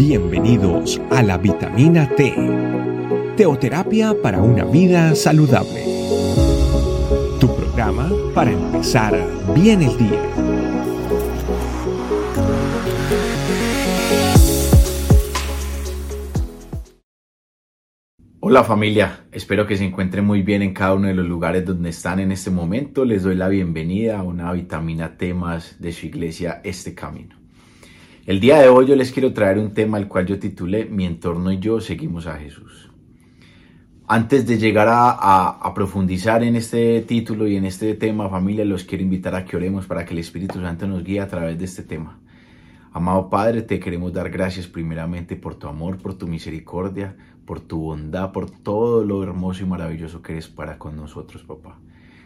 Bienvenidos a la vitamina T, teoterapia para una vida saludable. Tu programa para empezar bien el día. Hola familia, espero que se encuentren muy bien en cada uno de los lugares donde están en este momento. Les doy la bienvenida a una vitamina T más de su iglesia Este Camino. El día de hoy yo les quiero traer un tema al cual yo titulé Mi entorno y yo seguimos a Jesús. Antes de llegar a, profundizar en este título y en este tema, familia, los quiero invitar a que oremos para que el Espíritu Santo nos guíe a través de este tema. Amado Padre, te queremos dar gracias primeramente por tu amor, por tu misericordia, por tu bondad, por todo lo hermoso y maravilloso que eres para con nosotros, papá.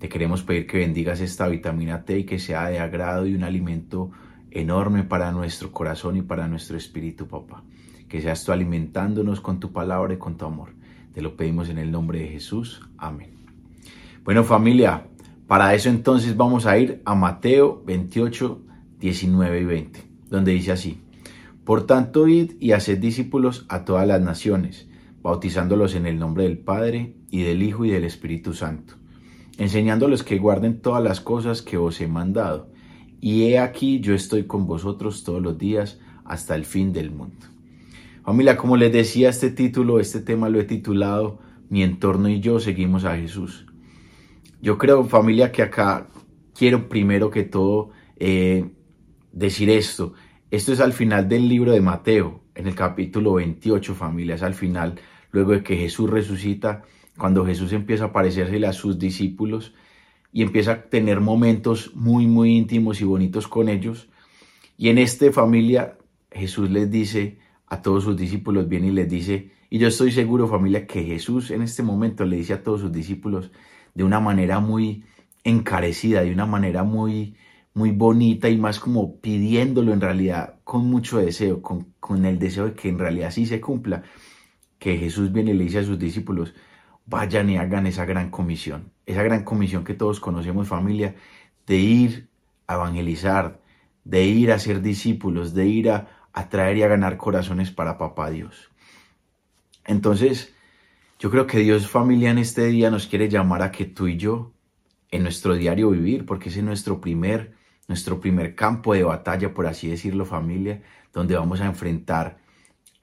Te queremos pedir que bendigas esta vitamina T y que sea de agrado y un alimento enorme para nuestro corazón y para nuestro espíritu, papá. Que seas tú alimentándonos con tu palabra y con tu amor. Te lo pedimos en el nombre de Jesús. Amén. Bueno familia, para eso entonces vamos a ir a Mateo 28, 19 y 20, donde dice así. Por tanto, id y haced discípulos a todas las naciones, bautizándolos en el nombre del Padre y del Hijo y del Espíritu Santo, enseñándoles que guarden todas las cosas que os he mandado y he aquí yo estoy con vosotros todos los días hasta el fin del mundo. Familia, como les decía, este título, este tema lo he titulado Mi entorno y yo seguimos a Jesús. Yo creo, familia, que acá quiero primero que todo eh, decir esto. Esto es al final del libro de Mateo, en el capítulo 28, familia, es al final, luego de que Jesús resucita, cuando Jesús empieza a aparecerse a sus discípulos y empieza a tener momentos muy, muy íntimos y bonitos con ellos. Y en esta familia Jesús les dice a todos sus discípulos, viene y les dice, y yo estoy seguro familia que Jesús en este momento le dice a todos sus discípulos de una manera muy encarecida, de una manera muy, muy bonita y más como pidiéndolo en realidad con mucho deseo, con, con el deseo de que en realidad sí se cumpla, que Jesús viene y le dice a sus discípulos, vayan y hagan esa gran comisión, esa gran comisión que todos conocemos familia, de ir a evangelizar, de ir a ser discípulos, de ir a atraer y a ganar corazones para papá Dios. Entonces, yo creo que Dios familia en este día nos quiere llamar a que tú y yo, en nuestro diario vivir, porque ese es nuestro primer, nuestro primer campo de batalla, por así decirlo familia, donde vamos a enfrentar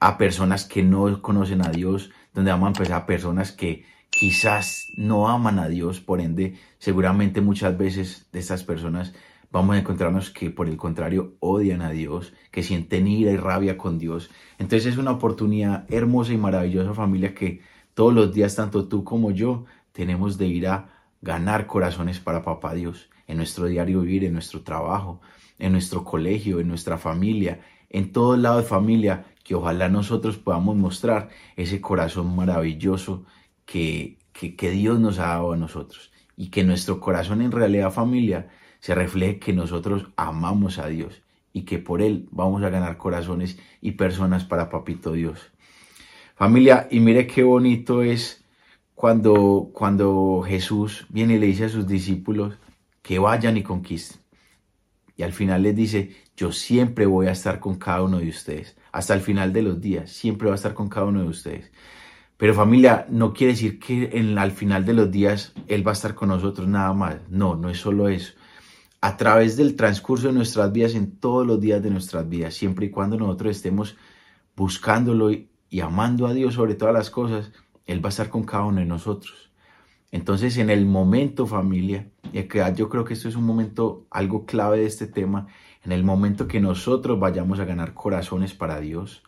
a personas que no conocen a Dios, donde vamos a empezar a personas que quizás no aman a Dios, por ende, seguramente muchas veces de estas personas vamos a encontrarnos que por el contrario odian a Dios, que sienten ira y rabia con Dios. Entonces es una oportunidad hermosa y maravillosa familia que todos los días, tanto tú como yo, tenemos de ir a ganar corazones para Papá Dios, en nuestro diario vivir, en nuestro trabajo, en nuestro colegio, en nuestra familia, en todo lado de familia, que ojalá nosotros podamos mostrar ese corazón maravilloso que, que, Dios nos ha dado a nosotros y que nuestro corazón en realidad familia se refleje que nosotros amamos a Dios y que por Él vamos a ganar corazones y personas para Papito Dios. Familia, y mire qué bonito es cuando, cuando Jesús viene y le dice a sus discípulos que vayan y conquisten. Y al final les dice, yo siempre voy a estar con cada uno de ustedes. Hasta el final de los días, siempre voy a estar con cada uno de ustedes. Pero familia, no quiere decir que al final de los días Él va a estar con nosotros nada más. No, no es solo eso. A través del transcurso de nuestras vidas, en todos los días de nuestras vidas, siempre y cuando nosotros estemos buscándolo y, amando a Dios sobre todas las cosas, Él va a estar con cada uno de nosotros. Entonces, en el momento, familia, y yo creo que esto es un momento, algo clave de este tema, en el momento que nosotros vayamos a ganar corazones para Dios,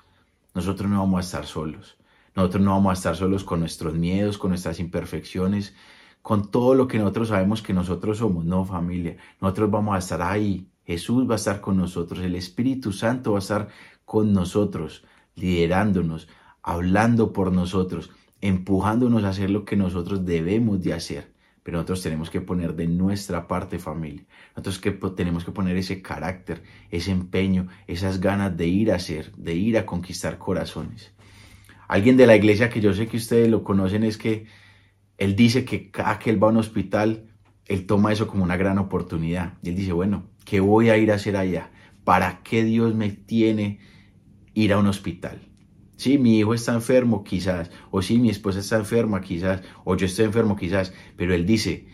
nosotros no vamos a estar solos. Nosotros no vamos a estar solos con nuestros miedos, con nuestras imperfecciones, con todo lo que nosotros sabemos que nosotros somos. No, familia. Nosotros vamos a estar ahí. Jesús va a estar con nosotros. El Espíritu Santo va a estar con nosotros, liderándonos, hablando por nosotros, empujándonos a hacer lo que nosotros debemos de hacer. Pero nosotros tenemos que poner de nuestra parte familia. Nosotros que tenemos que poner ese carácter, ese empeño, esas ganas de ir a hacer, de ir a conquistar corazones. Alguien de la iglesia que yo sé que ustedes lo conocen es que él dice que cada que él va a un hospital, él toma eso como una gran oportunidad. Y él dice, bueno, ¿qué voy a ir a hacer allá? ¿Para qué Dios me tiene ir a un hospital. Sí, mi hijo está enfermo, quizás, o sí, mi esposa está enferma, quizás, o yo estoy enfermo, quizás, pero él dice,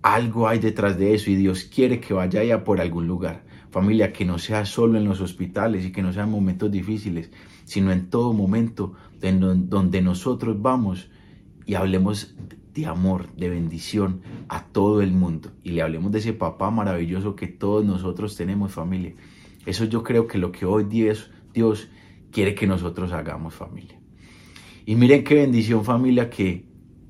algo hay detrás de eso y Dios quiere que vaya allá por algún lugar. Familia, que no sea solo en los hospitales y que no sean momentos difíciles, sino en todo momento donde nosotros vamos y hablemos de amor, de bendición a todo el mundo y le hablemos de ese papá maravilloso que todos nosotros tenemos familia. Eso yo creo que lo que hoy Dios, Dios quiere que nosotros hagamos familia. Y miren qué bendición familia que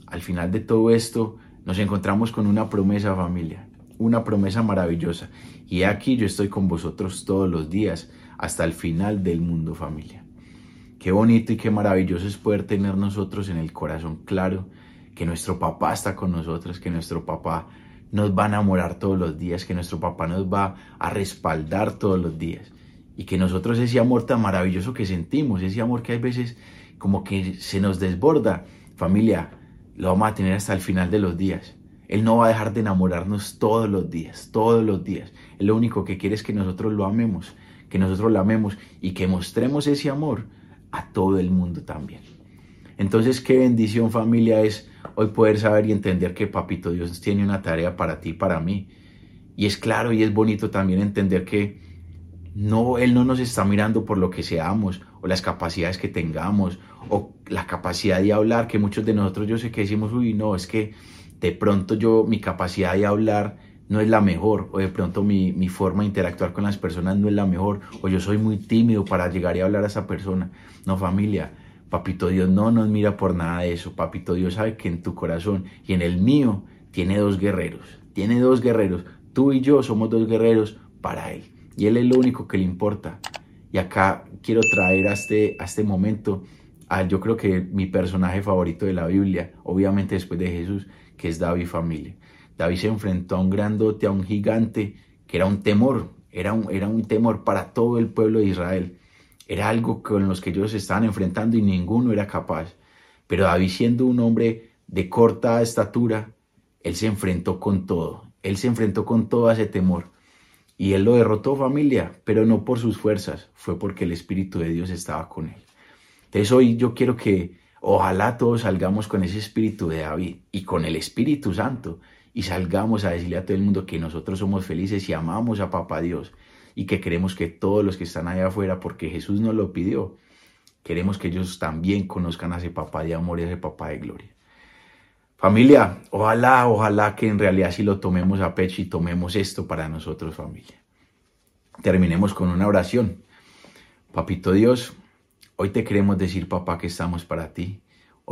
al final de todo esto nos encontramos con una promesa familia, una promesa maravillosa. Y aquí yo estoy con vosotros todos los días hasta el final del mundo familia. Qué bonito y qué maravilloso es poder tener nosotros en el corazón claro que nuestro papá está con nosotros, que nuestro papá nos va a enamorar todos los días, que nuestro papá nos va a respaldar todos los días y que nosotros ese amor tan maravilloso que sentimos, ese amor que hay veces como que se nos desborda, familia, lo vamos a tener hasta el final de los días. Él no va a dejar de enamorarnos todos los días, todos los días. Él lo único que quiere es que nosotros lo amemos, que nosotros lo amemos y que mostremos ese amor a todo el mundo también. Entonces, qué bendición familia es hoy poder saber y entender que Papito Dios tiene una tarea para ti, para mí. Y es claro y es bonito también entender que no, Él no nos está mirando por lo que seamos o las capacidades que tengamos o la capacidad de hablar, que muchos de nosotros yo sé que decimos, uy, no, es que de pronto yo, mi capacidad de hablar no es la mejor, o de pronto mi, forma de interactuar con las personas no es la mejor, o yo soy muy tímido para llegar y hablar a esa persona. No, familia, Papito Dios no nos mira por nada de eso. Papito Dios sabe que en tu corazón y en el mío tiene dos guerreros. Tiene dos guerreros. Tú y yo somos dos guerreros para Él. Y Él es lo único que le importa. Y acá quiero traer a este, a este momento a yo creo que mi personaje favorito de la Biblia, obviamente después de Jesús, que es David familia. David se enfrentó a un grandote, a un gigante, que era un temor, era un, era un temor para todo el pueblo de Israel. Era algo con los que ellos estaban enfrentando y ninguno era capaz. Pero David siendo un hombre de corta estatura, él se enfrentó con todo. Él se enfrentó con todo ese temor. Y él lo derrotó familia, pero no por sus fuerzas, fue porque el Espíritu de Dios estaba con él. Entonces hoy yo quiero que ojalá todos salgamos con ese Espíritu de David y con el Espíritu Santo y salgamos a decirle a todo el mundo que nosotros somos felices y amamos a Papá Dios y que queremos que todos los que están allá afuera, porque Jesús nos lo pidió, queremos que ellos también conozcan a ese papá de amor y a ese papá de gloria. Familia, ojalá, ojalá que en realidad si lo tomemos a pecho y tomemos esto para nosotros, familia. Terminemos con una oración. Papito Dios, hoy te queremos decir, papá, que estamos para ti.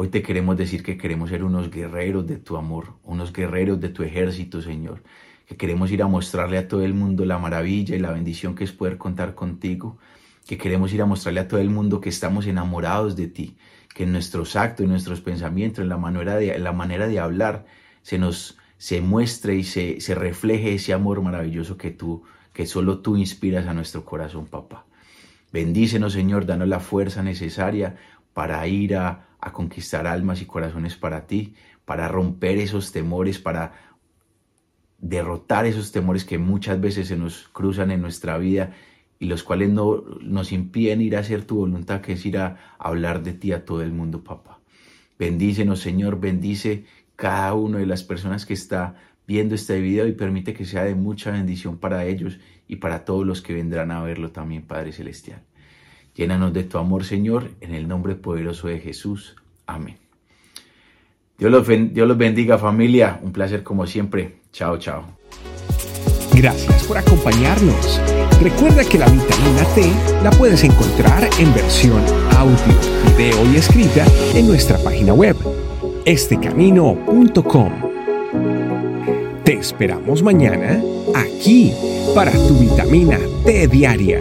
Hoy te queremos decir que queremos ser unos guerreros de tu amor, unos guerreros de tu ejército, Señor. Que queremos ir a mostrarle a todo el mundo la maravilla y la bendición que es poder contar contigo, que queremos ir a mostrarle a todo el mundo que estamos enamorados de ti, que en nuestros actos, en nuestros pensamientos, en la manera de, hablar, se nos se muestre y se, se refleje ese amor maravilloso que tú, que solo tú inspiras a nuestro corazón, papá. Bendícenos, Señor, danos la fuerza necesaria para ir a, a conquistar almas y corazones para ti, para romper esos temores, para derrotar esos temores que muchas veces se nos cruzan en nuestra vida y los cuales no nos impiden ir a hacer tu voluntad, que es ir a hablar de ti a todo el mundo, papá. Bendícenos, Señor, bendice cada una de las personas que está viendo este video y permite que sea de mucha bendición para ellos y para todos los que vendrán a verlo también, Padre Celestial. Llénanos de tu amor, Señor, en el nombre poderoso de Jesús. Amén. Dios los, Dios los bendiga, familia. Un placer como siempre. Chao, chao. Gracias por acompañarnos. Recuerda que la vitamina T la puedes encontrar en versión audio, video y escrita en nuestra página web, estecamino.com. Te esperamos mañana aquí para tu vitamina T diaria.